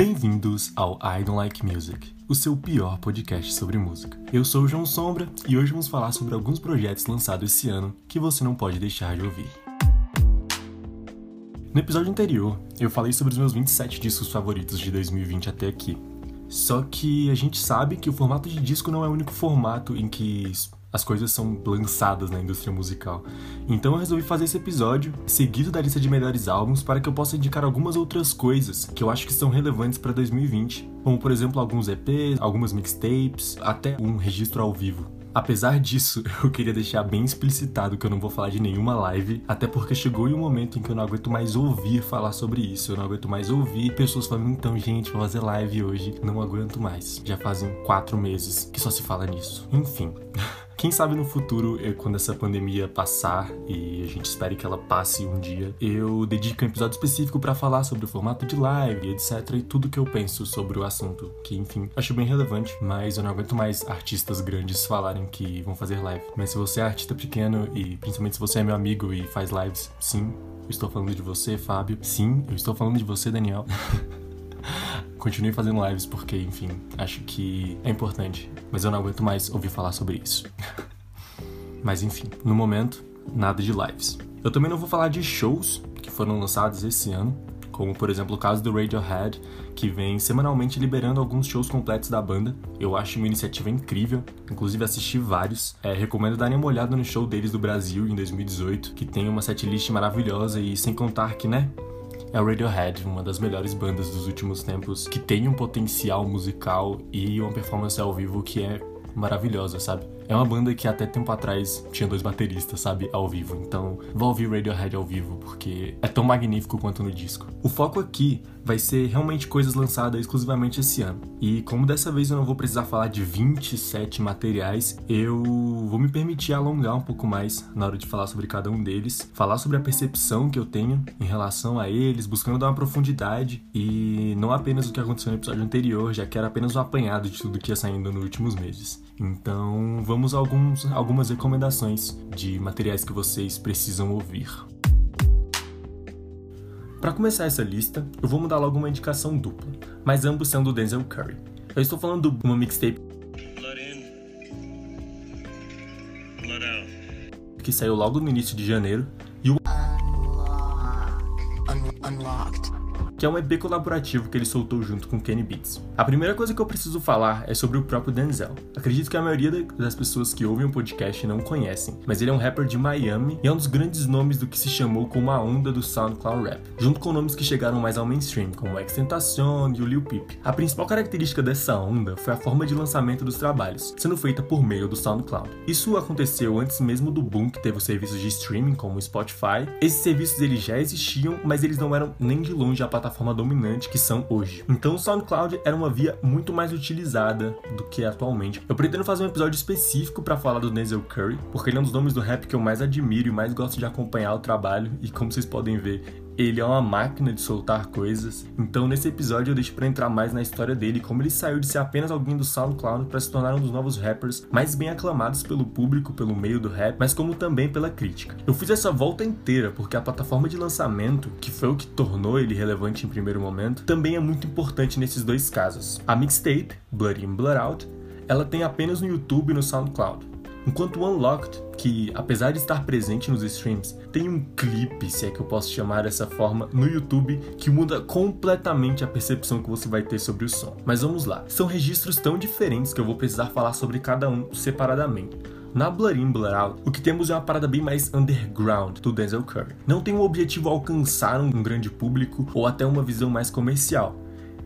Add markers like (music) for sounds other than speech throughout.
Bem-vindos ao I Don't Like Music, o seu pior podcast sobre música. Eu sou o João Sombra e hoje vamos falar sobre alguns projetos lançados esse ano que você não pode deixar de ouvir. No episódio anterior, eu falei sobre os meus 27 discos favoritos de 2020 até aqui. Só que a gente sabe que o formato de disco não é o único formato em que as coisas são lançadas na indústria musical. Então eu resolvi fazer esse episódio seguido da lista de melhores álbuns para que eu possa indicar algumas outras coisas que eu acho que são relevantes para 2020, como por exemplo alguns EPs, algumas mixtapes, até um registro ao vivo. Apesar disso, (laughs) eu queria deixar bem explicitado que eu não vou falar de nenhuma live, até porque chegou em um momento em que eu não aguento mais ouvir falar sobre isso, eu não aguento mais ouvir pessoas falando, então, gente, vou fazer live hoje. Não aguento mais. Já fazem quatro meses que só se fala nisso. Enfim. (laughs) Quem sabe no futuro, quando essa pandemia passar e a gente espere que ela passe um dia, eu dedico um episódio específico para falar sobre o formato de live, etc. e tudo que eu penso sobre o assunto, que enfim, acho bem relevante, mas eu não aguento mais artistas grandes falarem que vão fazer live. Mas se você é artista pequeno e principalmente se você é meu amigo e faz lives, sim, eu estou falando de você, Fábio. Sim, eu estou falando de você, Daniel. (laughs) (laughs) continue fazendo lives porque, enfim, acho que é importante. Mas eu não aguento mais ouvir falar sobre isso. (laughs) mas enfim, no momento, nada de lives. Eu também não vou falar de shows que foram lançados esse ano, como por exemplo o caso do Radiohead, que vem semanalmente liberando alguns shows completos da banda. Eu acho uma iniciativa incrível, inclusive assisti vários. É, recomendo darem uma olhada no show deles do Brasil em 2018, que tem uma setlist maravilhosa e sem contar que, né, é o Radiohead, uma das melhores bandas dos últimos tempos, que tem um potencial musical e uma performance ao vivo que é maravilhosa, sabe? É uma banda que até tempo atrás tinha dois bateristas, sabe, ao vivo. Então, vá ouvir Radiohead ao vivo, porque é tão magnífico quanto no disco. O foco aqui vai ser realmente coisas lançadas exclusivamente esse ano. E como dessa vez eu não vou precisar falar de 27 materiais, eu vou me permitir alongar um pouco mais na hora de falar sobre cada um deles, falar sobre a percepção que eu tenho em relação a eles, buscando dar uma profundidade e não apenas o que aconteceu no episódio anterior, já que era apenas um apanhado de tudo que ia saindo nos últimos meses. Então, vamos a alguns, algumas recomendações de materiais que vocês precisam ouvir. Para começar essa lista, eu vou mudar logo uma indicação dupla, mas ambos são do Denzel Curry. Eu estou falando de uma mixtape que saiu logo no início de janeiro e o que é um EP colaborativo que ele soltou junto com Kenny Beats. A primeira coisa que eu preciso falar é sobre o próprio Denzel. Acredito que a maioria das pessoas que ouvem o podcast não conhecem, mas ele é um rapper de Miami e é um dos grandes nomes do que se chamou como a onda do SoundCloud Rap, junto com nomes que chegaram mais ao mainstream, como Extentacion e o Lil Peep. A principal característica dessa onda foi a forma de lançamento dos trabalhos, sendo feita por meio do SoundCloud. Isso aconteceu antes mesmo do boom que teve os serviços de streaming como o Spotify. Esses serviços eles já existiam, mas eles não eram nem de longe a plataforma plataforma dominante que são hoje. Então o SoundCloud era uma via muito mais utilizada do que atualmente. Eu pretendo fazer um episódio específico para falar do Denzel Curry, porque ele é um dos nomes do rap que eu mais admiro e mais gosto de acompanhar o trabalho, e como vocês podem ver, ele é uma máquina de soltar coisas. Então, nesse episódio, eu deixo para entrar mais na história dele, como ele saiu de ser apenas alguém do SoundCloud para se tornar um dos novos rappers mais bem aclamados pelo público, pelo meio do rap, mas como também pela crítica. Eu fiz essa volta inteira porque a plataforma de lançamento, que foi o que tornou ele relevante em primeiro momento, também é muito importante nesses dois casos. A mixtape, Blood In Blood Out, ela tem apenas no YouTube e no SoundCloud. Enquanto o Unlocked, que apesar de estar presente nos streams, tem um clipe, se é que eu posso chamar dessa forma, no YouTube que muda completamente a percepção que você vai ter sobre o som. Mas vamos lá, são registros tão diferentes que eu vou precisar falar sobre cada um separadamente. Na Blood In, Blood Out, o que temos é uma parada bem mais underground do Denzel Curry. Não tem o objetivo alcançar um grande público ou até uma visão mais comercial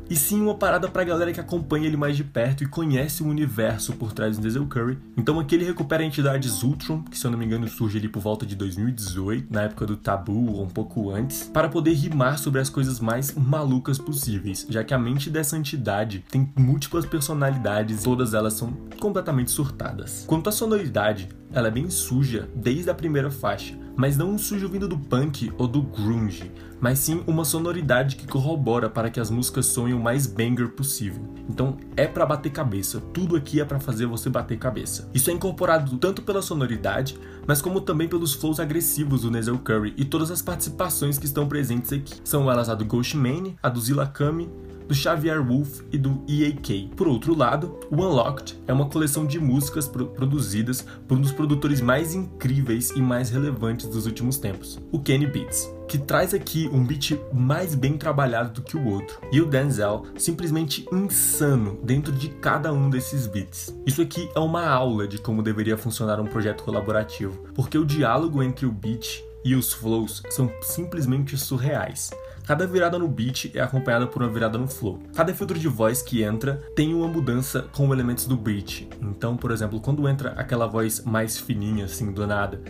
e sim uma parada pra galera que acompanha ele mais de perto e conhece o universo por trás do Denzel Curry. Então aqui ele recupera a entidade Ultron, que se eu não me engano surge ali por volta de 2018, na época do Tabu ou um pouco antes, para poder rimar sobre as coisas mais malucas possíveis, já que a mente dessa entidade tem múltiplas personalidades, todas elas são completamente surtadas. Quanto à sonoridade, ela é bem suja desde a primeira faixa, mas não um sujo vindo do punk ou do grunge, mas sim uma sonoridade que corrobora para que as músicas soem o mais banger possível. Então é para bater cabeça, tudo aqui é para fazer você bater cabeça. Isso é incorporado tanto pela sonoridade, mas como também pelos flows agressivos do Nezel Curry e todas as participações que estão presentes aqui. São elas a do Ghostman, a do Zilla Kami, do Xavier Wolf e do EAK. Por outro lado, o Unlocked é uma coleção de músicas pro produzidas por um dos produtores mais incríveis e mais relevantes dos últimos tempos, o Kenny Beats que traz aqui um beat mais bem trabalhado do que o outro. E o Denzel simplesmente insano dentro de cada um desses beats. Isso aqui é uma aula de como deveria funcionar um projeto colaborativo, porque o diálogo entre o beat e os flows são simplesmente surreais. Cada virada no beat é acompanhada por uma virada no flow. Cada filtro de voz que entra tem uma mudança com elementos do beat. Então, por exemplo, quando entra aquela voz mais fininha, assim, do nada,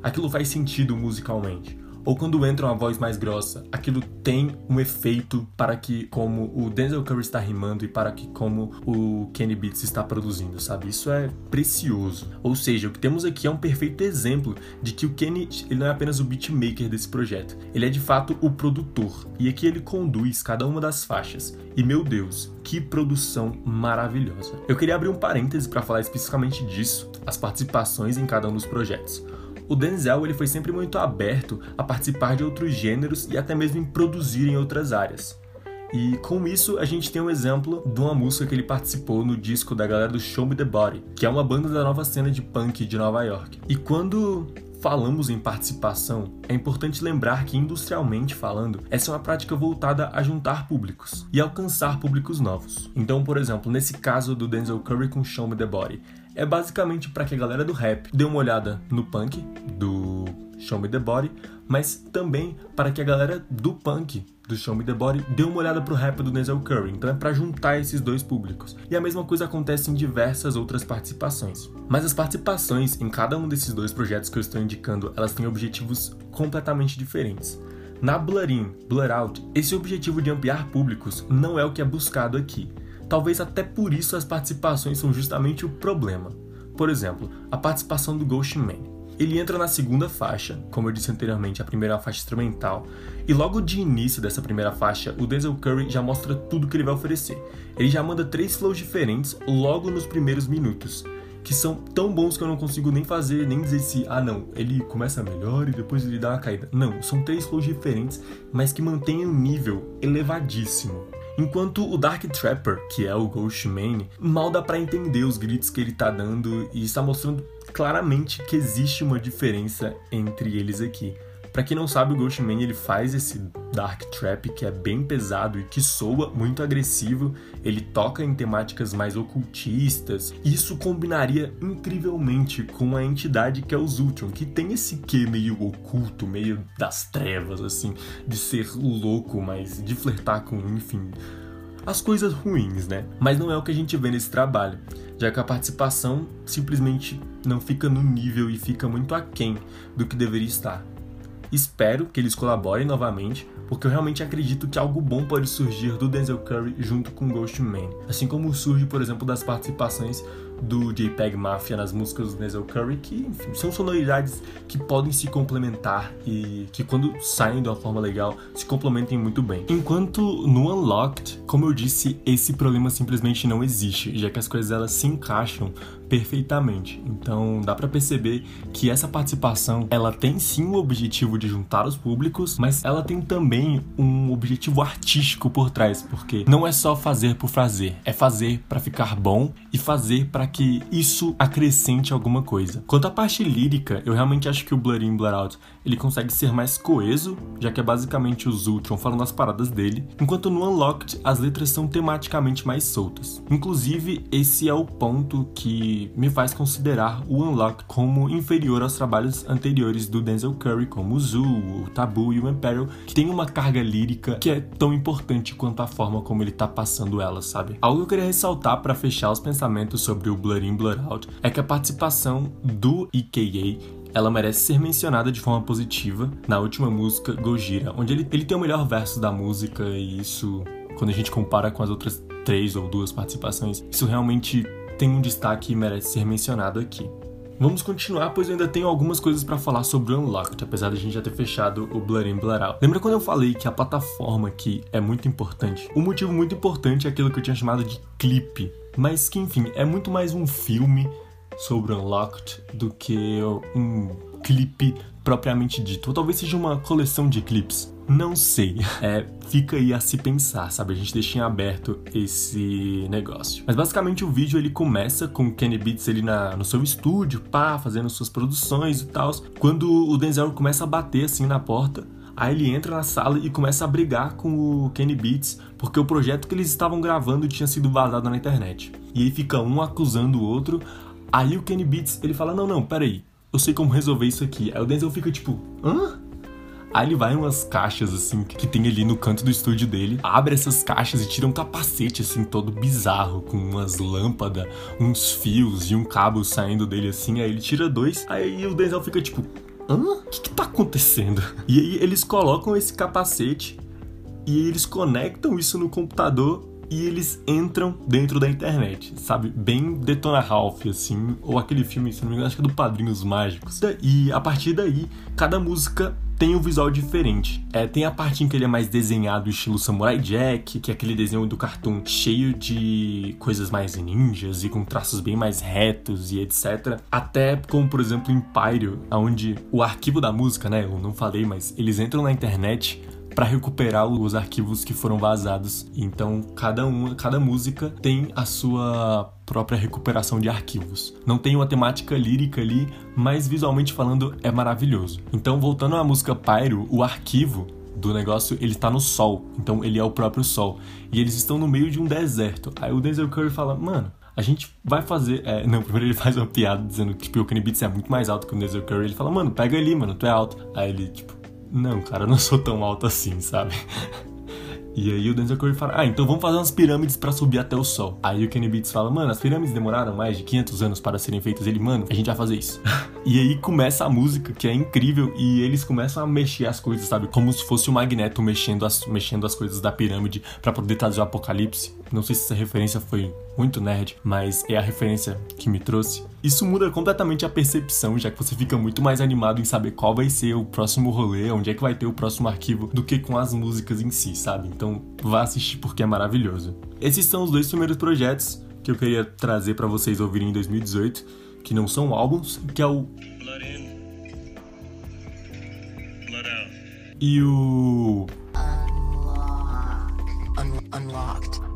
aquilo faz sentido musicalmente ou quando entra uma voz mais grossa, aquilo tem um efeito para que como o Denzel Curry está rimando e para que como o Kenny Beats está produzindo, sabe? Isso é precioso. Ou seja, o que temos aqui é um perfeito exemplo de que o Kenny ele não é apenas o beatmaker desse projeto, ele é de fato o produtor e aqui ele conduz cada uma das faixas. E meu Deus, que produção maravilhosa. Eu queria abrir um parêntese para falar especificamente disso, as participações em cada um dos projetos o Denzel ele foi sempre muito aberto a participar de outros gêneros e até mesmo em produzir em outras áreas. E com isso a gente tem um exemplo de uma música que ele participou no disco da galera do Show Me The Body, que é uma banda da nova cena de punk de Nova York. E quando falamos em participação, é importante lembrar que, industrialmente falando, essa é uma prática voltada a juntar públicos e alcançar públicos novos. Então, por exemplo, nesse caso do Denzel Curry com Show Me The Body, é basicamente para que a galera do rap dê uma olhada no punk do Show Me The Body, mas também para que a galera do punk do Show Me The Body dê uma olhada pro rap do Denzel Curry. Então é para juntar esses dois públicos. E a mesma coisa acontece em diversas outras participações. Mas as participações em cada um desses dois projetos que eu estou indicando, elas têm objetivos completamente diferentes. Na Blood In, Blood Out, esse objetivo de ampliar públicos não é o que é buscado aqui. Talvez até por isso as participações são justamente o problema. Por exemplo, a participação do Ghost Man. Ele entra na segunda faixa, como eu disse anteriormente, a primeira faixa instrumental, e logo de início dessa primeira faixa, o Denzel Curry já mostra tudo que ele vai oferecer. Ele já manda três flows diferentes logo nos primeiros minutos, que são tão bons que eu não consigo nem fazer, nem dizer se, ah não, ele começa melhor e depois ele dá uma caída. Não, são três flows diferentes, mas que mantêm um nível elevadíssimo. Enquanto o Dark Trapper, que é o Ghostman, mal dá para entender os gritos que ele tá dando e está mostrando claramente que existe uma diferença entre eles aqui. Para quem não sabe, o Ghostman ele faz esse dark trap que é bem pesado e que soa muito agressivo. Ele toca em temáticas mais ocultistas. Isso combinaria incrivelmente com a entidade que é o Zultion, que tem esse quê meio oculto, meio das trevas assim, de ser louco, mas de flertar com, enfim, as coisas ruins, né? Mas não é o que a gente vê nesse trabalho, já que a participação simplesmente não fica no nível e fica muito aquém do que deveria estar. Espero que eles colaborem novamente, porque eu realmente acredito que algo bom pode surgir do Denzel Curry junto com Ghost Man. Assim como surge, por exemplo, das participações do JPEG Mafia nas músicas do Denzel Curry, que enfim, são sonoridades que podem se complementar e que quando saem de uma forma legal se complementem muito bem. Enquanto no Unlocked, como eu disse, esse problema simplesmente não existe, já que as coisas elas se encaixam perfeitamente. Então dá para perceber que essa participação ela tem sim o objetivo de juntar os públicos, mas ela tem também um objetivo artístico por trás, porque não é só fazer por fazer, é fazer para ficar bom e fazer para que isso acrescente alguma coisa. Quanto à parte lírica, eu realmente acho que o Blur In Blur Out ele consegue ser mais coeso, já que é basicamente o Zultron falando as paradas dele, enquanto no Unlocked as letras são tematicamente mais soltas. Inclusive, esse é o ponto que me faz considerar o Unlocked como inferior aos trabalhos anteriores do Denzel Curry, como o Zoo, o Tabu e o Imperial, que tem uma carga lírica que é tão importante quanto a forma como ele tá passando ela, sabe? Algo que eu queria ressaltar para fechar os pensamentos sobre o Blur In Blur Out é que a participação do EKA ela merece ser mencionada de forma positiva na última música Gojira, onde ele, ele tem o melhor verso da música e isso, quando a gente compara com as outras três ou duas participações, isso realmente tem um destaque e merece ser mencionado aqui. Vamos continuar, pois eu ainda tenho algumas coisas para falar sobre o Unlocked, apesar de a gente já ter fechado o Blur In Blur Out. Lembra quando eu falei que a plataforma aqui é muito importante? Um motivo muito importante é aquilo que eu tinha chamado de clipe, mas que enfim, é muito mais um filme sobre Unlocked do que um clipe propriamente dito, ou talvez seja uma coleção de clipes. Não sei. (laughs) É, fica aí a se pensar, sabe? A gente deixa em aberto esse negócio. Mas basicamente o vídeo ele começa com o Kenny Beats ele na, no seu estúdio, pá, fazendo suas produções e tal. Quando o Denzel começa a bater assim na porta, aí ele entra na sala e começa a brigar com o Kenny Beats, porque o projeto que eles estavam gravando tinha sido vazado na internet. E aí fica um acusando o outro. Aí o Kenny Beats ele fala: Não, não, peraí, eu sei como resolver isso aqui. Aí o Denzel fica tipo: Hã? Aí ele vai em umas caixas, assim, que tem ali no canto do estúdio dele, abre essas caixas e tira um capacete, assim, todo bizarro, com umas lâmpadas, uns fios e um cabo saindo dele, assim. Aí ele tira dois, aí o Denzel fica tipo, hã? O que, que tá acontecendo? E aí eles colocam esse capacete e eles conectam isso no computador e eles entram dentro da internet, sabe? Bem Detona Ralph, assim, ou aquele filme, se não me engano, acho que é do Padrinhos Mágicos. E a partir daí, cada música tem um visual diferente. É, tem a parte em que ele é mais desenhado, estilo Samurai Jack, que é aquele desenho do cartoon cheio de coisas mais ninjas e com traços bem mais retos e etc. Até como, por exemplo, Empire, onde o arquivo da música, né? Eu não falei, mas eles entram na internet para recuperar os arquivos que foram vazados. Então, cada uma, cada música tem a sua própria recuperação de arquivos. Não tem uma temática lírica ali, mas visualmente falando é maravilhoso. Então, voltando à música Pyro, o arquivo do negócio, ele está no sol. Então, ele é o próprio sol. E eles estão no meio de um deserto. Aí o Denzel Curry fala: "Mano, a gente vai fazer. É, não, (laughs) primeiro ele faz uma piada dizendo que tipo, o Kenny Beats é muito mais alto que o Denzel Curry. Ele fala, mano, pega ali, mano, tu é alto. Aí ele, tipo, não, cara, eu não sou tão alto assim, sabe? E aí o Denzel Curry fala, ah, então vamos fazer umas pirâmides para subir até o sol. Aí o Kenny Beats fala, mano, as pirâmides demoraram mais de 500 anos para serem feitas. Ele, mano, a gente vai fazer isso. (laughs) e aí começa a música, que é incrível, e eles começam a mexer as coisas, sabe? Como se fosse o Magneto mexendo as, mexendo as coisas da pirâmide para poder trazer o apocalipse. Não sei se essa referência foi muito nerd, mas é a referência que me trouxe. Isso muda completamente a percepção, já que você fica muito mais animado em saber qual vai ser o próximo rolê, onde é que vai ter o próximo arquivo, do que com as músicas em si, sabe? Então vá assistir porque é maravilhoso. Esses são os dois primeiros projetos que eu queria trazer para vocês ouvirem em 2018, que não são álbuns, que é o Blood In, Blood Out e o Unlocked.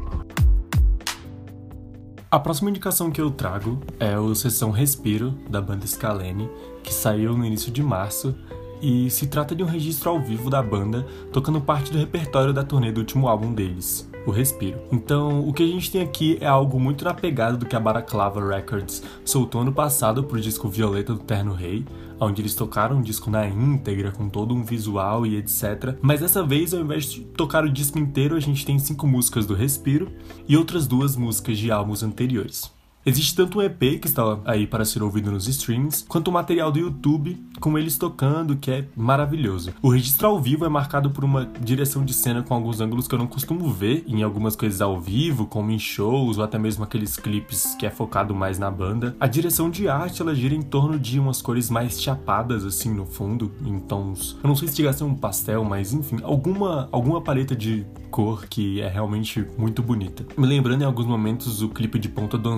A próxima indicação que eu trago é o Sessão Respiro, da banda Scalene, que saiu no início de março e se trata de um registro ao vivo da banda tocando parte do repertório da turnê do último álbum deles o respiro. Então, o que a gente tem aqui é algo muito na pegada do que a Baraclava Records soltou ano passado pro disco Violeta do Terno Rei, onde eles tocaram o disco na íntegra, com todo um visual e etc. Mas dessa vez, ao invés de tocar o disco inteiro, a gente tem cinco músicas do Respiro e outras duas músicas de álbuns anteriores. Existe tanto um EP que está aí para ser ouvido nos streams, quanto o material do YouTube com eles tocando, que é maravilhoso. O registro ao vivo é marcado por uma direção de cena com alguns ângulos que eu não costumo ver em algumas coisas ao vivo, como em shows ou até mesmo aqueles clipes que é focado mais na banda. A direção de arte ela gira em torno de umas cores mais chapadas assim no fundo, em tons. Eu não sei se chega a ser um pastel, mas enfim, alguma alguma paleta de cor que é realmente muito bonita. Me lembrando em alguns momentos o clipe de Ponta do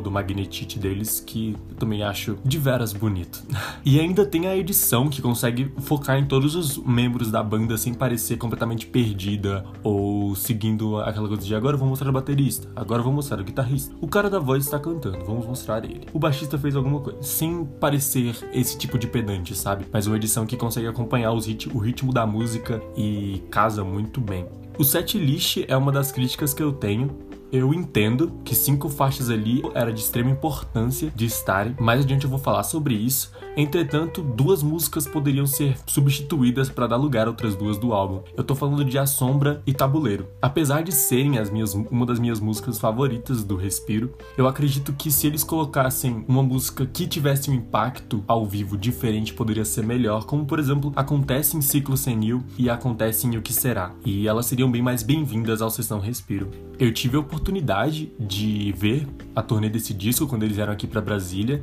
Do Magnetite deles, que eu também acho de veras bonito. (laughs) e ainda tem a edição que consegue focar em todos os membros da banda sem parecer completamente perdida ou seguindo aquela coisa de agora eu vou mostrar o baterista, agora eu vou mostrar o guitarrista. O cara da voz está cantando, vamos mostrar ele. O baixista fez alguma coisa, sem parecer esse tipo de pedante, sabe? Mas uma edição que consegue acompanhar rit o ritmo da música e casa muito bem. O set list é uma das críticas que eu tenho eu entendo que cinco faixas ali era de extrema importância de estarem, mais adiante eu vou falar sobre isso. Entretanto, duas músicas poderiam ser substituídas para dar lugar a outras duas do álbum. Eu tô falando de A Sombra e Tabuleiro. Apesar de serem as minhas, uma das minhas músicas favoritas do Respiro, eu acredito que se eles colocassem uma música que tivesse um impacto ao vivo diferente, poderia ser melhor, como por exemplo acontece em Ciclo Senil e acontece em O Que Será. E elas seriam bem mais bem-vindas ao Sessão Respiro. Eu tive a oportunidade de ver a turnê desse disco quando eles vieram aqui para Brasília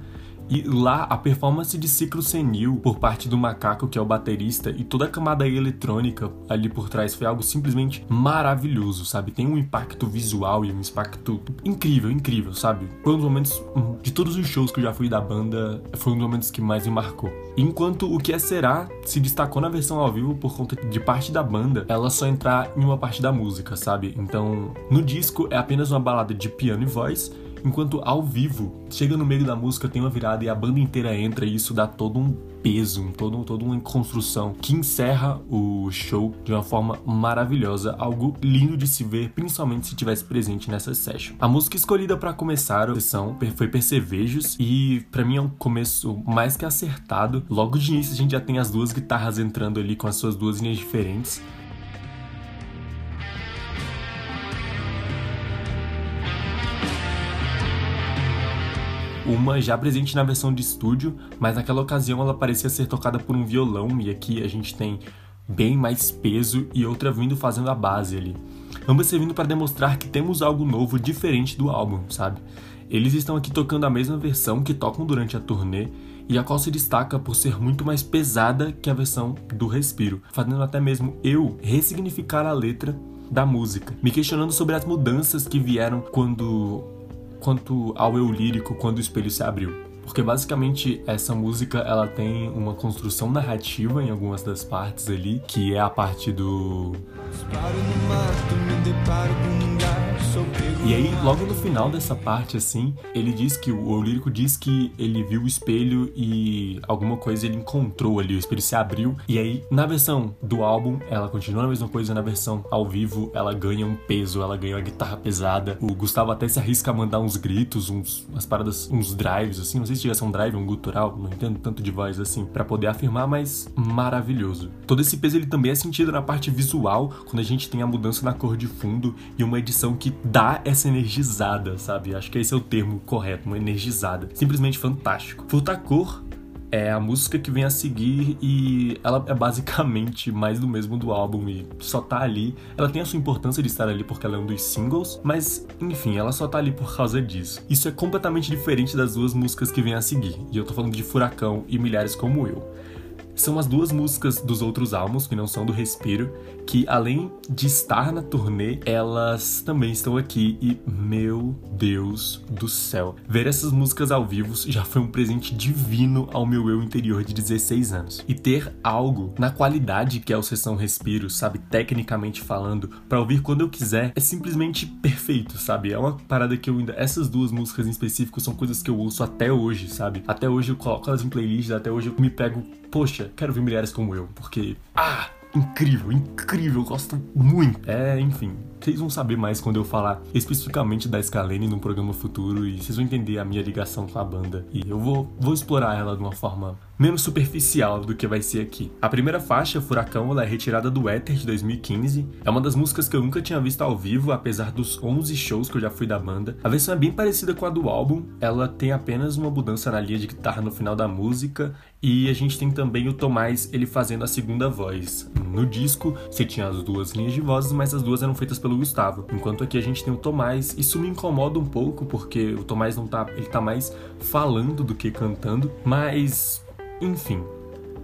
E lá a performance de ciclo senil por parte do macaco, que é o baterista, e toda a camada eletrônica ali por trás foi algo simplesmente maravilhoso, sabe? Tem um impacto visual e um impacto incrível, incrível, sabe? Foi um dos momentos de todos os shows que eu já fui da banda, foi um dos momentos que mais me marcou. Enquanto o que é será se destacou na versão ao vivo por conta de parte da banda, ela só entrar em uma parte da música, sabe? Então, no disco é apenas uma balada de piano e voz Enquanto ao vivo, chega no meio da música, tem uma virada e a banda inteira entra e isso dá todo um peso, todo, toda uma construção que encerra o show de uma forma maravilhosa, algo lindo de se ver, principalmente se tivesse presente nessa session. A música escolhida para começar a sessão foi Percevejos e para mim é um começo mais que acertado. Logo de início a gente já tem as duas guitarras entrando ali com as suas duas linhas diferentes uma já presente na versão de estúdio, mas naquela ocasião ela parecia ser tocada por um violão e aqui a gente tem bem mais peso e outra vindo fazendo a base ali. Ambas servindo para demonstrar que temos algo novo diferente do álbum, sabe? Eles estão aqui tocando a mesma versão que tocam durante a turnê e a qual se destaca por ser muito mais pesada que a versão do Respiro, fazendo até mesmo eu ressignificar a letra da música, me questionando sobre as mudanças que vieram quando quanto ao eu lírico quando o espelho se abriu. Porque basicamente essa música ela tem uma construção narrativa em algumas das partes ali, que é a parte do. no mato, me deparo com um e aí, logo no final dessa parte, assim, ele diz que o, o lírico diz que ele viu o espelho e alguma coisa ele encontrou ali, o espelho se abriu. E aí, na versão do álbum, ela continua a mesma coisa, na versão ao vivo, ela ganha um peso, ela ganha uma guitarra pesada. O Gustavo até se arrisca a mandar uns gritos, uns, umas paradas, uns drives, assim, não sei se ser um drive, um gutural, não entendo tanto de voz assim, para poder afirmar, mas maravilhoso. Todo esse peso ele também é sentido na parte visual, quando a gente tem a mudança na cor de fundo e uma edição que dá essa energizada, sabe? Acho que esse é o termo correto, uma energizada. Simplesmente fantástico. Futacor é a música que vem a seguir e ela é basicamente mais do mesmo do álbum e só tá ali. Ela tem a sua importância de estar ali porque ela é um dos singles, mas enfim, ela só tá ali por causa disso. Isso é completamente diferente das duas músicas que vem a seguir, e eu tô falando de Furacão e Milhares Como Eu são as duas músicas dos outros álbuns, que não são do Respiro, que além de estar na turnê, elas também estão aqui e, meu Deus do céu, ver essas músicas ao vivo já foi um presente divino ao meu eu interior de 16 anos. E ter algo na qualidade que é o Sessão Respiro, sabe, tecnicamente falando, para ouvir quando eu quiser, é simplesmente perfeito, sabe? É uma parada que eu ainda. Essas duas músicas em específico são coisas que eu ouço até hoje, sabe? Até hoje eu coloco elas em playlist, até hoje eu me pego poxa, quero ver milhares como eu, porque. Ah! Incrível, incrível, gosto muito. É, enfim, vocês vão saber mais quando eu falar especificamente da Scalene num programa futuro e vocês vão entender a minha ligação com a banda. E eu vou, vou explorar ela de uma forma menos superficial do que vai ser aqui. A primeira faixa, Furacão, ela é retirada do Ether de 2015. É uma das músicas que eu nunca tinha visto ao vivo, apesar dos 11 shows que eu já fui da banda. A versão é bem parecida com a do álbum, ela tem apenas uma mudança na linha de guitarra no final da música e a gente tem também o Tomás ele fazendo a segunda voz. No disco, você tinha as duas linhas de vozes, mas as duas eram feitas pelo Gustavo. Enquanto aqui a gente tem o Tomás, isso me incomoda um pouco porque o Tomás não tá, ele tá mais falando do que cantando, mas enfim,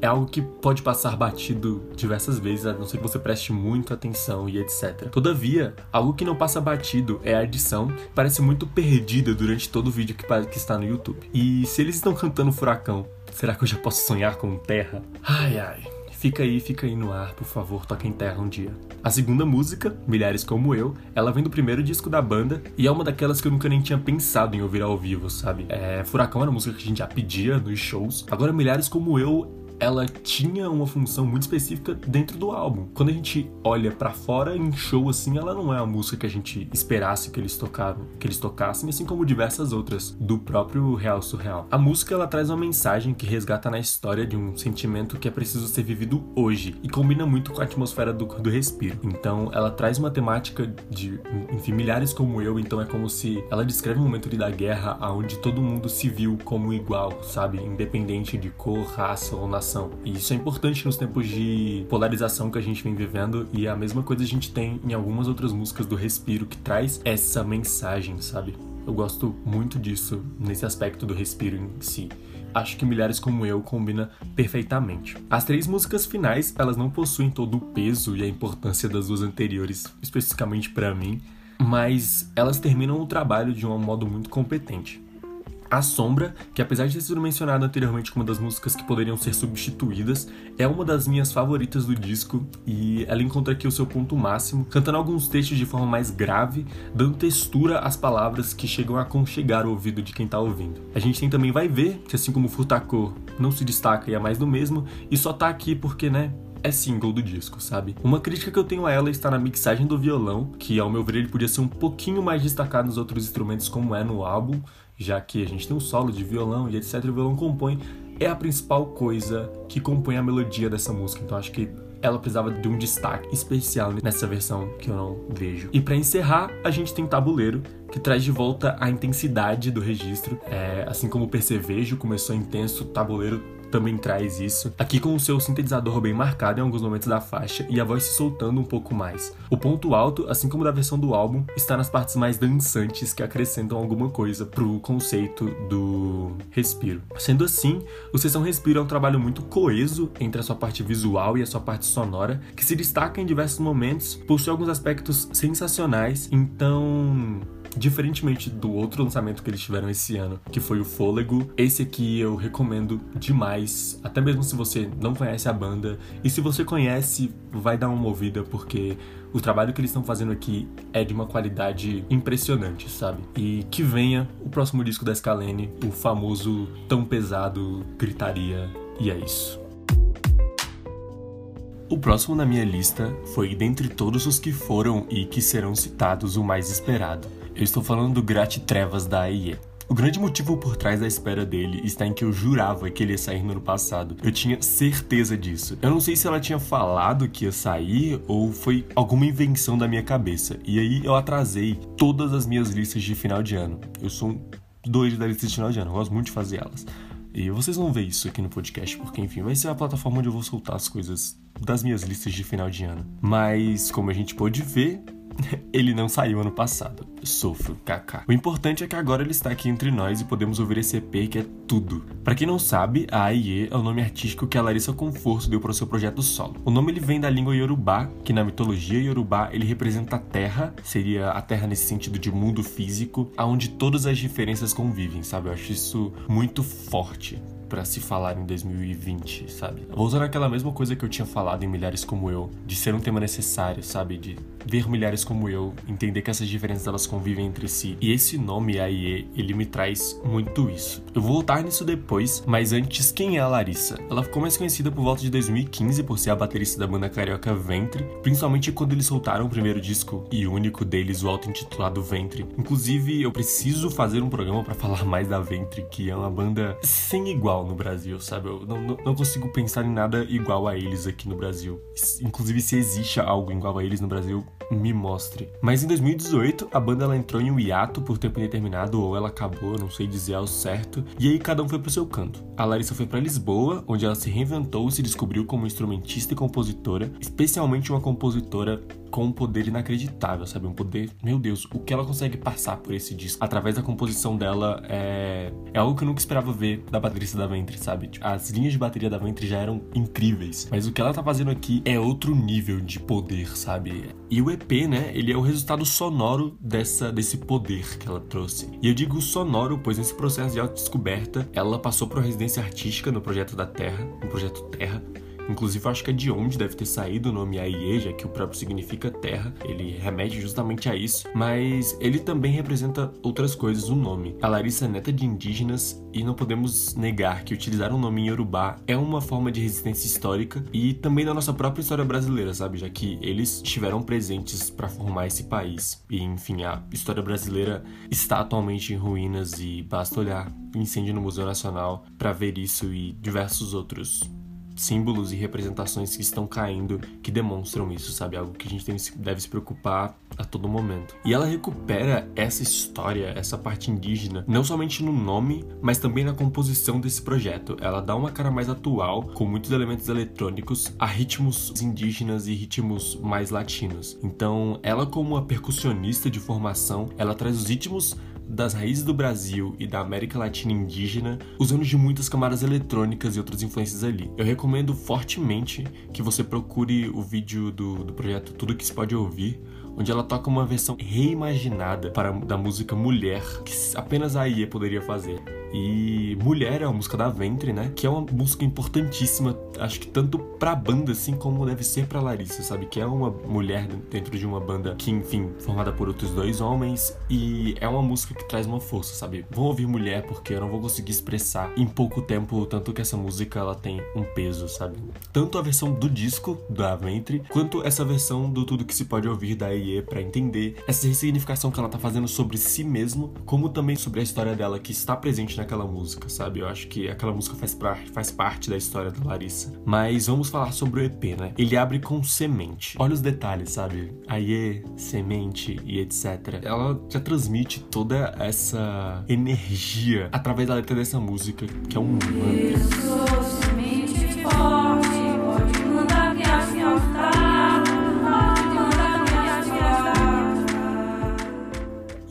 é algo que pode passar batido diversas vezes, a não ser que você preste muita atenção e etc. Todavia, algo que não passa batido é a edição, parece muito perdida durante todo o vídeo que, que está no YouTube. E se eles estão cantando Furacão, será que eu já posso sonhar com terra? Ai ai. Fica aí, fica aí no ar, por favor, toca em terra um dia. A segunda música, Milhares Como Eu, ela vem do primeiro disco da banda e é uma daquelas que eu nunca nem tinha pensado em ouvir ao vivo, sabe? É, Furacão era uma música que a gente já pedia nos shows. Agora, Milhares Como Eu ela tinha uma função muito específica dentro do álbum. Quando a gente olha para fora em show assim, ela não é a música que a gente esperasse que eles tocaram, que eles tocassem, assim como diversas outras do próprio Real Surreal. A música ela traz uma mensagem que resgata na história de um sentimento que é preciso ser vivido hoje e combina muito com a atmosfera do, do respiro. Então, ela traz uma temática de, enfim, milhares como eu, então é como se ela descreve um momento da guerra onde todo mundo se viu como igual, sabe, independente de cor, raça ou nação e isso é importante nos tempos de polarização que a gente vem vivendo e a mesma coisa a gente tem em algumas outras músicas do Respiro que traz essa mensagem, sabe? Eu gosto muito disso, nesse aspecto do respiro em si. Acho que Milhares Como Eu combina perfeitamente. As três músicas finais, elas não possuem todo o peso e a importância das duas anteriores, especificamente para mim, mas elas terminam o trabalho de um modo muito competente. A Sombra, que apesar de ter sido mencionada anteriormente como uma das músicas que poderiam ser substituídas, é uma das minhas favoritas do disco e ela encontra aqui o seu ponto máximo, cantando alguns textos de forma mais grave, dando textura às palavras que chegam a aconchegar o ouvido de quem tá ouvindo. A gente tem também Vai Ver, que assim como Furtacô não se destaca e é mais do mesmo, e só tá aqui porque, né, é single do disco, sabe? Uma crítica que eu tenho a ela está na mixagem do violão, que ao meu ver ele podia ser um pouquinho mais destacado nos outros instrumentos como é no álbum, já que a gente tem um solo de violão e etc. O violão compõe, é a principal coisa que compõe a melodia dessa música. Então acho que ela precisava de um destaque especial nessa versão que eu não vejo. E para encerrar, a gente tem Tabuleiro, que traz de volta a intensidade do registro. É, assim como o Percevejo começou intenso, Tabuleiro também traz isso, aqui com o seu sintetizador bem marcado em alguns momentos da faixa e a voz se soltando um pouco mais. O ponto alto, assim como da versão do álbum, está nas partes mais dançantes que acrescentam alguma coisa pro conceito do respiro. Sendo assim, o Sessão Respiro é um trabalho muito coeso entre a sua parte visual e a sua parte sonora, que se destaca em diversos momentos, possui alguns aspectos sensacionais, então Diferentemente do outro lançamento que eles tiveram esse ano, que foi o Fôlego, esse aqui eu recomendo demais, até mesmo se você não conhece a banda. E se você conhece, vai dar uma ouvida, porque o trabalho que eles estão fazendo aqui é de uma qualidade impressionante, sabe? E que venha o próximo disco da Scalene, o famoso Tão Pesado Gritaria, e é isso. O próximo na minha lista foi, dentre todos os que foram e que serão citados, o mais esperado. Eu estou falando do Grat Trevas da AIE. O grande motivo por trás da espera dele está em que eu jurava que ele ia sair no ano passado. Eu tinha certeza disso. Eu não sei se ela tinha falado que ia sair ou foi alguma invenção da minha cabeça. E aí eu atrasei todas as minhas listas de final de ano. Eu sou um doido da lista de final de ano, eu gosto muito de fazer elas. E vocês vão ver isso aqui no podcast, porque enfim, vai ser a plataforma onde eu vou soltar as coisas das minhas listas de final de ano. Mas, como a gente pode ver, (laughs) ele não saiu ano passado. Sofro, kaká. O importante é que agora ele está aqui entre nós e podemos ouvir esse EP que é tudo. Para quem não sabe, a AIE é o nome artístico que a Larissa Conforto deu para o seu projeto solo. O nome ele vem da língua Yorubá, que na mitologia Yorubá ele representa a terra, seria a terra nesse sentido de mundo físico, aonde todas as diferenças convivem, sabe? Eu acho isso muito forte para se falar em 2020, sabe? Vou usar aquela mesma coisa que eu tinha falado em Milhares Como Eu, de ser um tema necessário, sabe? De ver mulheres como eu, entender que essas diferenças elas convivem entre si. E esse nome, AIE, ele me traz muito isso. Eu vou voltar nisso depois, mas antes, quem é a Larissa? Ela ficou mais conhecida por volta de 2015 por ser a baterista da banda carioca Ventre, principalmente quando eles soltaram o primeiro disco e único deles, o auto-intitulado Ventre. Inclusive, eu preciso fazer um programa para falar mais da Ventre, que é uma banda sem igual no Brasil, sabe? Eu não, não, não consigo pensar em nada igual a eles aqui no Brasil. Inclusive, se existe algo igual a eles no Brasil, me mostre. Mas em 2018, a banda ela entrou em um hiato por tempo indeterminado, ou ela acabou, não sei dizer ao certo, e aí cada um foi pro seu canto. A Larissa foi para Lisboa, onde ela se reinventou e se descobriu como instrumentista e compositora, especialmente uma compositora com um poder inacreditável, sabe? Um poder, meu Deus, o que ela consegue passar por esse disco através da composição dela é, é algo que eu nunca esperava ver da baterista da Ventre, sabe? Tipo, as linhas de bateria da Ventre já eram incríveis, mas o que ela tá fazendo aqui é outro nível de poder, sabe? E o EP, né, ele é o resultado sonoro dessa desse poder que ela trouxe. E eu digo sonoro, pois nesse processo de autodescoberta, ela passou por uma residência artística no projeto da Terra, no projeto Terra, Inclusive, acho que é de onde deve ter saído o nome Aie, já que o próprio significa terra. Ele remete justamente a isso. Mas ele também representa outras coisas, o nome. A Larissa é neta de indígenas e não podemos negar que utilizar um nome em Yorubá é uma forma de resistência histórica e também da nossa própria história brasileira, sabe? Já que eles estiveram presentes para formar esse país. E, enfim, a história brasileira está atualmente em ruínas e basta olhar incêndio no Museu Nacional para ver isso e diversos outros símbolos e representações que estão caindo que demonstram isso, sabe? Algo que a gente deve se preocupar a todo momento. E ela recupera essa história, essa parte indígena, não somente no nome, mas também na composição desse projeto. Ela dá uma cara mais atual, com muitos elementos eletrônicos, a ritmos indígenas e ritmos mais latinos. Então, ela como uma percussionista de formação, ela traz os ritmos das raízes do Brasil e da América Latina indígena, usando de muitas camadas eletrônicas e outras influências ali. Eu recomendo fortemente que você procure o vídeo do, do projeto Tudo Que Se Pode Ouvir, onde ela toca uma versão reimaginada para, da música Mulher, que apenas a IE poderia fazer. E Mulher é uma música da Ventre, né? Que é uma música importantíssima, acho que tanto pra banda assim como deve ser pra Larissa, sabe? Que é uma mulher dentro de uma banda que, enfim, formada por outros dois homens. E é uma música que traz uma força, sabe? Vou ouvir Mulher porque eu não vou conseguir expressar em pouco tempo tanto que essa música ela tem um peso, sabe? Tanto a versão do disco da Ventre, quanto essa versão do Tudo Que Se Pode Ouvir da IE para entender essa ressignificação que ela tá fazendo sobre si mesmo, como também sobre a história dela que está presente na naquela música, sabe? Eu acho que aquela música faz, pra, faz parte da história da Larissa. Mas vamos falar sobre o EP, né? Ele abre com semente. Olha os detalhes, sabe? Aie, semente e etc. Ela já transmite toda essa energia através da letra dessa música, que é um mantra.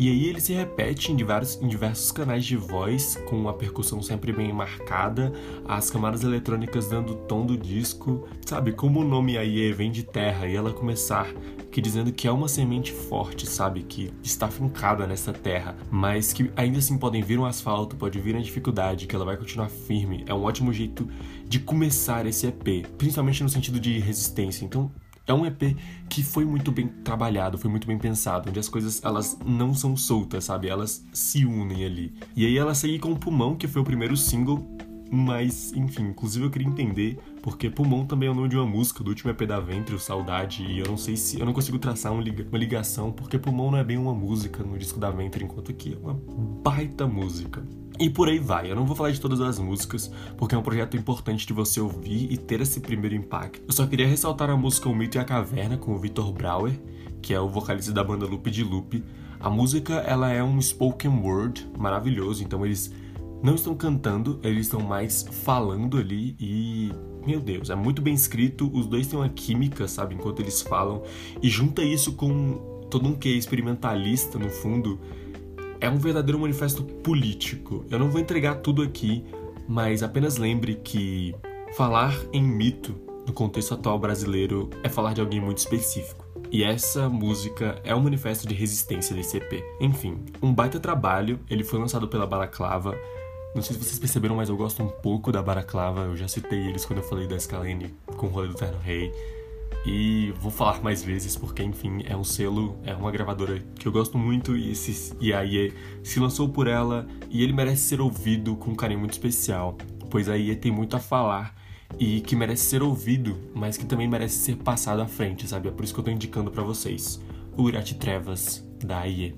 E aí ele se repete em diversos, em diversos canais de voz, com uma percussão sempre bem marcada, as camadas eletrônicas dando o tom do disco, sabe? Como o nome aí vem de terra e ela começar que dizendo que é uma semente forte, sabe? Que está fincada nessa terra, mas que ainda assim podem vir um asfalto, pode vir uma dificuldade, que ela vai continuar firme. É um ótimo jeito de começar esse EP, principalmente no sentido de resistência. Então, é um EP que foi muito bem trabalhado, foi muito bem pensado, onde as coisas elas não são soltas, sabe? Elas se unem ali. E aí ela segue com Pulmão, que foi o primeiro single, mas enfim, inclusive eu queria entender porque Pulmão também é o nome de uma música do último EP da Ventre, o Saudade, e eu não sei se eu não consigo traçar uma ligação, porque Pulmão não é bem uma música no disco da Ventre, enquanto que é uma baita música. E por aí vai. Eu não vou falar de todas as músicas, porque é um projeto importante de você ouvir e ter esse primeiro impacto. Eu só queria ressaltar a música O Mito e a Caverna, com o Victor Brauer, que é o vocalista da banda Loop de Loop. A música, ela é um spoken word maravilhoso, então eles não estão cantando, eles estão mais falando ali e meu Deus, é muito bem escrito, os dois têm uma química, sabe, enquanto eles falam, e junta isso com todo um que experimentalista no fundo, é um verdadeiro manifesto político. Eu não vou entregar tudo aqui, mas apenas lembre que falar em mito no contexto atual brasileiro é falar de alguém muito específico. E essa música é um manifesto de resistência desse EP. Enfim, um baita trabalho, ele foi lançado pela Balaclava. Não sei se vocês perceberam, mas eu gosto um pouco da Balaclava. Eu já citei eles quando eu falei da Scalene com o rolê do Terno Rei. E vou falar mais vezes porque, enfim, é um selo, é uma gravadora que eu gosto muito e, esse, e a IE se lançou por ela e ele merece ser ouvido com um carinho muito especial, pois a IE tem muito a falar e que merece ser ouvido, mas que também merece ser passado à frente, sabe? É por isso que eu tô indicando para vocês o Irate Trevas, da IE.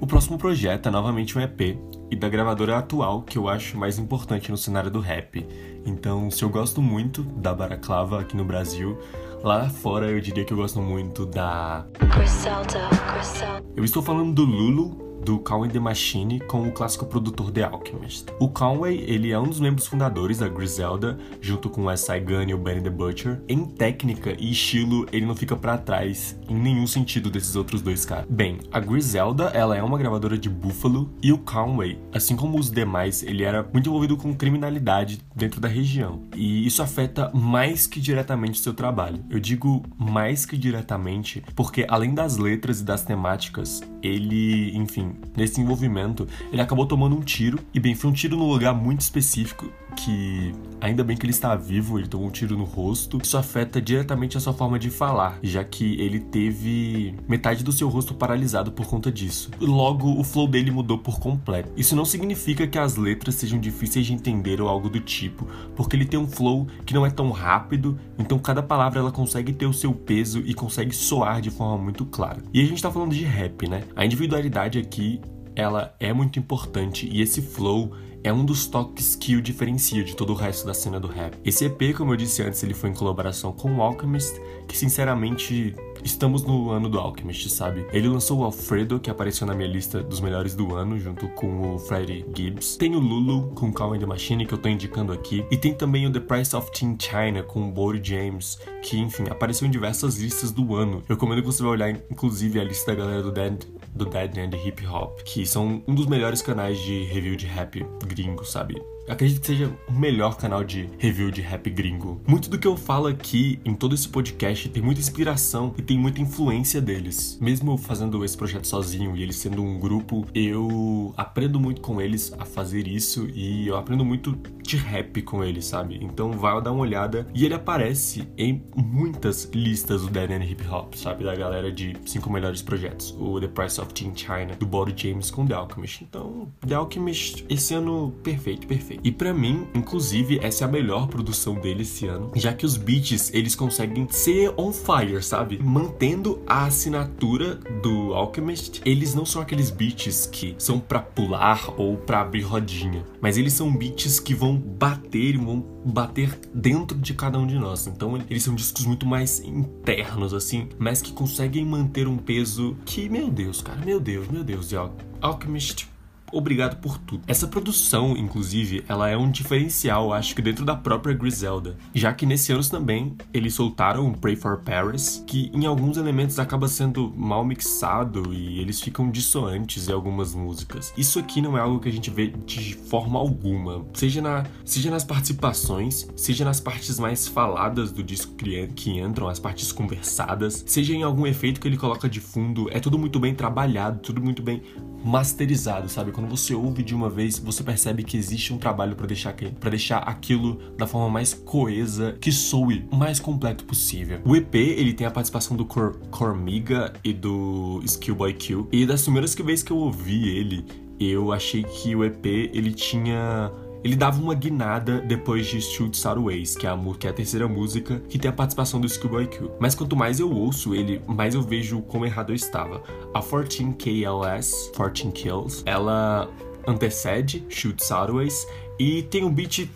O próximo projeto é novamente um EP e da gravadora atual que eu acho mais importante no cenário do rap. Então, se eu gosto muito da Baraclava aqui no Brasil, lá fora eu diria que eu gosto muito da. Griselda, Griselda. Eu estou falando do Lulu, do Conway The Machine com o clássico produtor The Alchemist. O Conway, ele é um dos membros fundadores da Griselda, junto com o S.I. Gunn e o Benny the Butcher. Em técnica e estilo, ele não fica para trás em nenhum sentido desses outros dois caras. Bem, a Griselda, ela é uma gravadora de Buffalo e o Conway, assim como os demais, ele era muito envolvido com criminalidade dentro da região. E isso afeta mais que diretamente o seu trabalho. Eu digo mais que diretamente porque além das letras e das temáticas, ele, enfim, nesse envolvimento, ele acabou tomando um tiro, e bem, foi um tiro num lugar muito específico, que ainda bem que ele está vivo, ele tomou um tiro no rosto. Isso afeta diretamente a sua forma de falar, já que ele teve metade do seu rosto paralisado por conta disso. Logo, o flow dele mudou por completo. Isso não significa que as letras sejam difíceis de entender ou algo do tipo, porque ele tem um flow que não é tão rápido, então cada palavra ela consegue ter o seu peso e consegue soar de forma muito clara. E a gente tá falando de rap, né? A individualidade aqui ela é muito importante e esse flow é um dos toques que o diferencia de todo o resto da cena do rap. Esse EP, como eu disse antes, ele foi em colaboração com o Alchemist, que sinceramente estamos no ano do Alchemist, sabe? Ele lançou o Alfredo, que apareceu na minha lista dos melhores do ano, junto com o Freddie Gibbs. Tem o Lulu com Calm the Machine, que eu tô indicando aqui. E tem também o The Price of Teen China com o Bodie James, que enfim, apareceu em diversas listas do ano. Eu recomendo que você vá olhar, inclusive, a lista da galera do Dead do Dead End Hip Hop, que são um dos melhores canais de review de rap gringo, sabe? Acredito que seja o melhor canal de review de rap gringo. Muito do que eu falo aqui em todo esse podcast tem muita inspiração e tem muita influência deles. Mesmo fazendo esse projeto sozinho e eles sendo um grupo, eu aprendo muito com eles a fazer isso e eu aprendo muito de rap com eles, sabe? Então vai dar uma olhada e ele aparece em muitas listas do End Hip Hop, sabe? Da galera de cinco melhores projetos. O The Price of Teen China, do Body James com The Alchemist. Então, The Alchemist, esse ano, perfeito, perfeito. E para mim, inclusive, essa é a melhor produção dele esse ano, já que os beats eles conseguem ser on fire, sabe? Mantendo a assinatura do Alchemist, eles não são aqueles beats que são para pular ou para abrir rodinha, mas eles são beats que vão bater, vão bater dentro de cada um de nós. Então, eles são discos muito mais internos assim, mas que conseguem manter um peso que, meu Deus, cara, meu Deus, meu Deus, de Alchemist obrigado por tudo. Essa produção, inclusive, ela é um diferencial, acho que dentro da própria Griselda, já que nesse ano também eles soltaram Pray for Paris, que em alguns elementos acaba sendo mal mixado e eles ficam dissoantes em algumas músicas. Isso aqui não é algo que a gente vê de forma alguma, seja, na, seja nas participações, seja nas partes mais faladas do disco que entram, as partes conversadas, seja em algum efeito que ele coloca de fundo, é tudo muito bem trabalhado, tudo muito bem masterizado, sabe? Quando você ouve de uma vez, você percebe que existe um trabalho para deixar para deixar aquilo da forma mais coesa, que soe o mais completo possível. O EP, ele tem a participação do Cor Cormiga e do Skillboy Q. E das primeiras vezes que eu ouvi ele, eu achei que o EP ele tinha ele dava uma guinada depois de Shoot Ways, que é, a, que é a terceira música que tem a participação do Schoolboy Q. Mas quanto mais eu ouço ele, mais eu vejo como errado eu estava. A 14KLS, 14 Kills, ela antecede Shoot Ways e tem um beat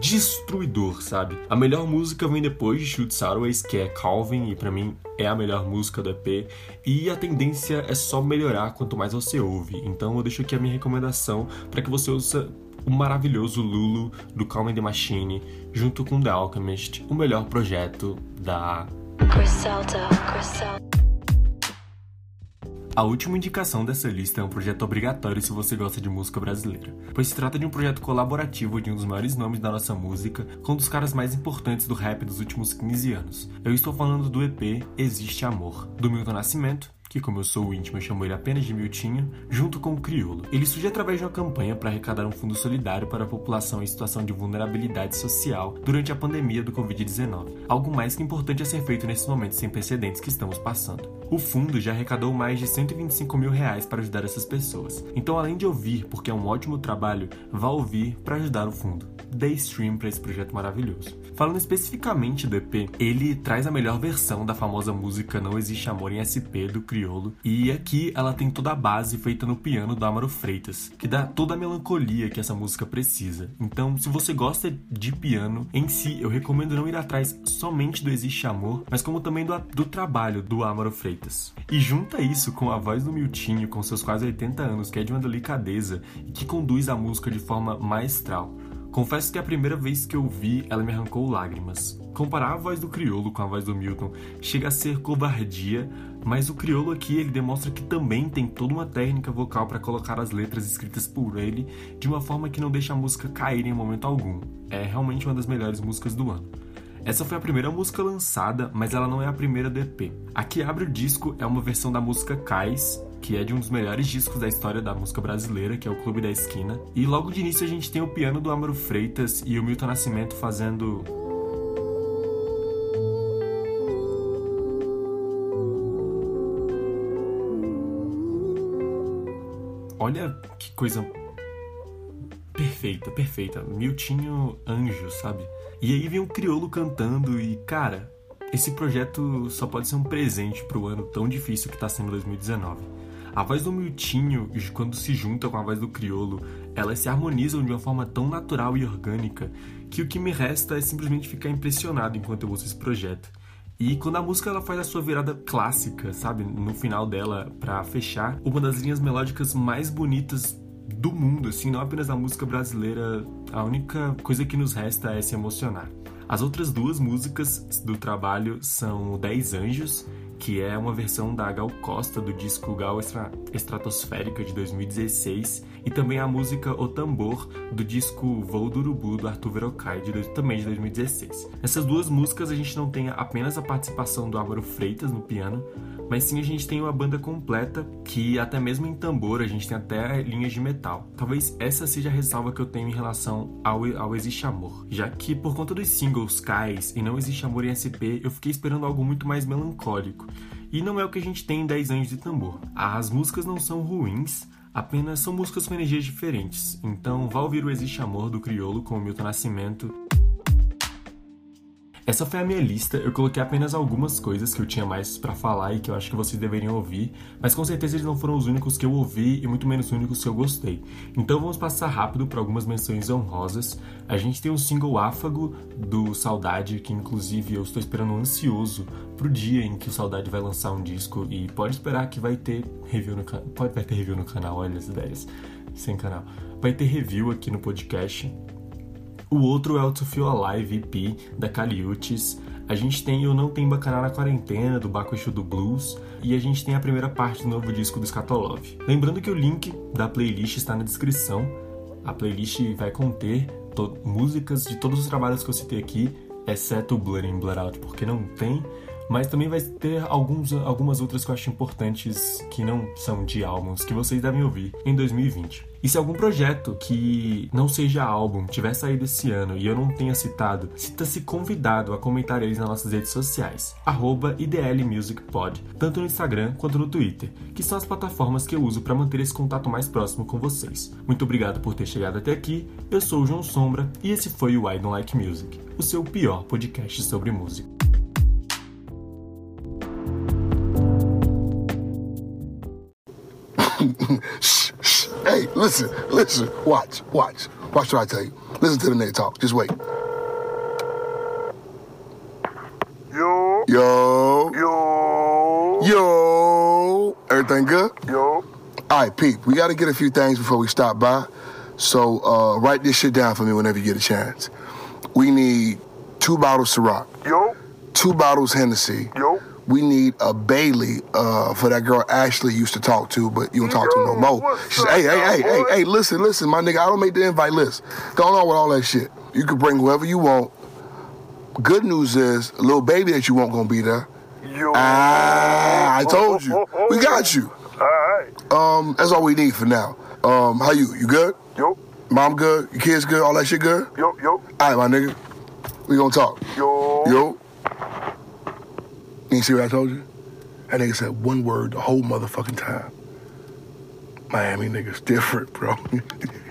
destruidor, sabe? A melhor música vem depois de Shoot Ways, que é Calvin, e para mim é a melhor música do EP, e a tendência é só melhorar quanto mais você ouve. Então eu deixo aqui a minha recomendação para que você ouça o maravilhoso Lulu do Calm the Machine, junto com The Alchemist, o melhor projeto da. Griselda, Griselda. A última indicação dessa lista é um projeto obrigatório se você gosta de música brasileira, pois se trata de um projeto colaborativo de um dos maiores nomes da nossa música, com um dos caras mais importantes do rap dos últimos 15 anos. Eu estou falando do EP Existe Amor, do Milton Nascimento, que como eu sou íntimo, eu chamo ele apenas de Miltinho, junto com o Criolo. Ele surge através de uma campanha para arrecadar um fundo solidário para a população em situação de vulnerabilidade social durante a pandemia do Covid-19, algo mais que importante a ser feito nesses momentos sem precedentes que estamos passando. O fundo já arrecadou mais de 125 mil reais para ajudar essas pessoas, então além de ouvir, porque é um ótimo trabalho, vá ouvir para ajudar o fundo. Dê stream para esse projeto maravilhoso. Falando especificamente do EP, ele traz a melhor versão da famosa música Não Existe Amor em SP do Criolo, e aqui ela tem toda a base feita no piano do Amaro Freitas, que dá toda a melancolia que essa música precisa. Então, se você gosta de piano em si, eu recomendo não ir atrás somente do Existe Amor, mas como também do, do trabalho do Amaro Freitas. E junta isso com a voz do Miltinho, com seus quase 80 anos, que é de uma delicadeza e que conduz a música de forma maestral. Confesso que a primeira vez que eu vi, ela me arrancou lágrimas. Comparar a voz do criolo com a voz do Milton chega a ser covardia, mas o criolo aqui ele demonstra que também tem toda uma técnica vocal para colocar as letras escritas por ele de uma forma que não deixa a música cair em momento algum. É realmente uma das melhores músicas do ano. Essa foi a primeira música lançada, mas ela não é a primeira do EP. A que abre o disco é uma versão da música Cais, que é de um dos melhores discos da história da música brasileira, que é o Clube da Esquina. E logo de início a gente tem o piano do Amaro Freitas e o Milton Nascimento fazendo Olha que coisa perfeita, perfeita. Miltinho anjo, sabe? E aí vem um crioulo cantando e, cara, esse projeto só pode ser um presente pro ano tão difícil que tá sendo 2019. A voz do Miltinho, quando se junta com a voz do Criolo, elas se harmonizam de uma forma tão natural e orgânica que o que me resta é simplesmente ficar impressionado enquanto eu ouço esse projeto. E quando a música ela faz a sua virada clássica, sabe, no final dela, para fechar, uma das linhas melódicas mais bonitas do mundo, assim, não apenas da música brasileira, a única coisa que nos resta é se emocionar. As outras duas músicas do trabalho são Dez Anjos que é uma versão da Gal Costa do disco Gal Estratosférica de 2016, e também a música O Tambor do disco Voo do Urubu do Arthur Verocai, de, também de 2016. Nessas duas músicas a gente não tem apenas a participação do Álvaro Freitas no piano, mas sim a gente tem uma banda completa que até mesmo em tambor a gente tem até linhas de metal. Talvez essa seja a ressalva que eu tenho em relação ao, ao Existe Amor, já que por conta dos singles Cais e Não Existe Amor em SP, eu fiquei esperando algo muito mais melancólico. E não é o que a gente tem em 10 anos de tambor. As músicas não são ruins, apenas são músicas com energias diferentes. Então vá ouvir o Existe Amor do Criolo com o Milton Nascimento essa foi a minha lista, eu coloquei apenas algumas coisas que eu tinha mais para falar e que eu acho que vocês deveriam ouvir, mas com certeza eles não foram os únicos que eu ouvi e muito menos os únicos que eu gostei. Então vamos passar rápido para algumas menções honrosas. A gente tem o single Áfago do Saudade, que inclusive eu estou esperando ansioso pro dia em que o Saudade vai lançar um disco e pode esperar que vai ter review no canal. Pode vai ter review no canal, olha as ideias. Sem canal. Vai ter review aqui no podcast o outro é o To Feel Alive EP, da Caliutes. A gente tem o Não Tem Bacaná na Quarentena, do Bakushu do Blues. E a gente tem a primeira parte do novo disco do Scatolov. Lembrando que o link da playlist está na descrição. A playlist vai conter músicas de todos os trabalhos que eu citei aqui, exceto o Blur in Blur Out, porque não tem mas também vai ter alguns, algumas outras que eu acho importantes que não são de álbuns que vocês devem ouvir em 2020. E se algum projeto que não seja álbum tiver saído esse ano e eu não tenha citado, sinta-se convidado a comentar eles nas nossas redes sociais, IDLMusicPod, tanto no Instagram quanto no Twitter, que são as plataformas que eu uso para manter esse contato mais próximo com vocês. Muito obrigado por ter chegado até aqui, eu sou o João Sombra e esse foi o I Don't Like Music, o seu pior podcast sobre música. (laughs) Hey, listen, listen. Watch, watch. Watch what I tell you. Listen to the nigga talk. Just wait. Yo. Yo. Yo. Yo. Everything good? Yo. All right, Pete. We got to get a few things before we stop by. So uh, write this shit down for me whenever you get a chance. We need two bottles Ciroc. Yo. Two bottles Hennessy. Yo we need a Bailey uh, for that girl Ashley used to talk to, but you don't talk to no more. She said, hey, hey, hey, hey, hey, listen, listen, my nigga, I don't make the invite list. Going on with all that shit. You can bring whoever you want. Good news is, a little baby that you want gonna be there. Yo. Ah, I told you. We got you. All right. Um, that's all we need for now. Um, how you? You good? Yo. Mom good? Your kids good? All that shit good? Yo, yo. All right, my nigga. We gonna talk. Yo. Yo. You see what I told you? That nigga said one word the whole motherfucking time. Miami niggas different, bro. (laughs)